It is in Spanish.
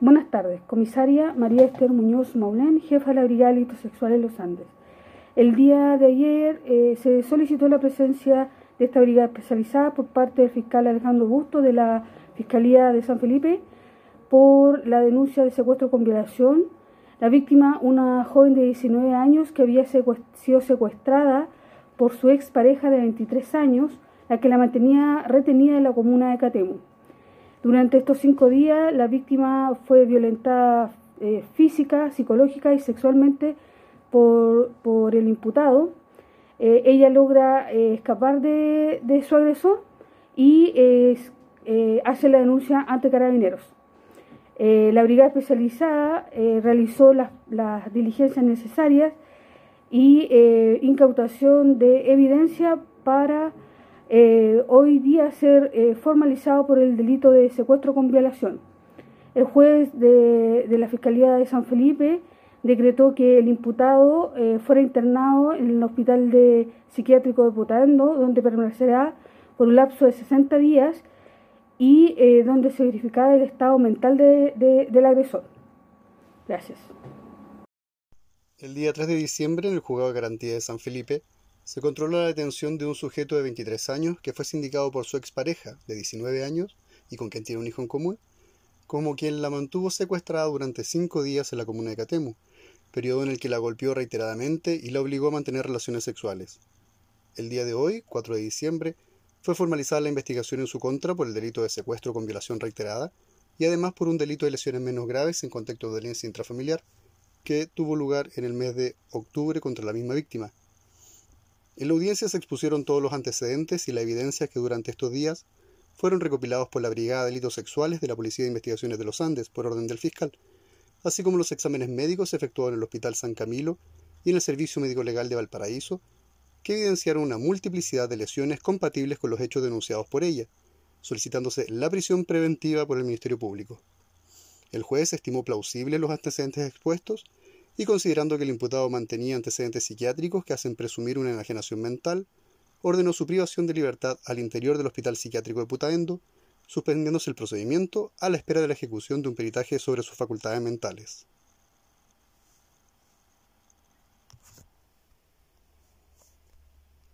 Buenas tardes, comisaria María Esther Muñoz Maulén, jefa de la Brigada de Delitos los Andes. El día de ayer eh, se solicitó la presencia de esta brigada especializada por parte del fiscal Alejandro Busto de la Fiscalía de San Felipe por la denuncia de secuestro con violación. La víctima, una joven de 19 años que había sido secuestrada por su expareja de 23 años, la que la mantenía retenida en la comuna de Catemu. Durante estos cinco días, la víctima fue violentada eh, física, psicológica y sexualmente por, el imputado. Eh, ella logra eh, escapar de, su agresor y hace la denuncia ante carabineros. la brigada especializada realizó las, las, diligencias necesarias y incautación de evidencia para eh, hoy día ser eh, formalizado por el delito de secuestro con violación. El juez de, la Fiscalía de San Felipe decretó que el imputado eh, fuera internado en el Hospital de Psiquiátrico de Putaendo, donde permanecerá por un lapso de 60 días y donde se verificará el estado mental del agresor. Gracias. El día 3 de diciembre, en el Juzgado de Garantía de San Felipe, se controló la detención de un sujeto de 23 años que fue sindicado por su expareja de 19 años y con quien tiene un hijo en común, como quien la mantuvo secuestrada durante cinco días en la comuna de Catemu, periodo en el que la golpeó reiteradamente y la obligó a mantener relaciones sexuales. El día de hoy, 4 de diciembre, fue formalizada la investigación en su contra por el delito de secuestro con violación reiterada y además por un delito de lesiones menos graves en contexto de violencia intrafamiliar que tuvo lugar en el mes de octubre contra la misma víctima, en la audiencia se expusieron todos los antecedentes y la evidencia que durante estos días fueron recopilados por la Brigada de Delitos Sexuales de la Policía de Investigaciones de los Andes por orden del fiscal, así como los exámenes médicos efectuados en el Hospital San Camilo y en el Servicio Médico Legal de Valparaíso, que evidenciaron una multiplicidad de lesiones compatibles con los hechos denunciados por ella, solicitándose la prisión preventiva por el Ministerio Público. El juez estimó plausibles los antecedentes expuestos y considerando que el imputado mantenía antecedentes psiquiátricos que hacen presumir una enajenación mental, ordenó su privación de libertad al interior del Hospital Psiquiátrico de Putaendo, suspendiéndose el procedimiento a la espera de la ejecución de un peritaje sobre sus facultades mentales.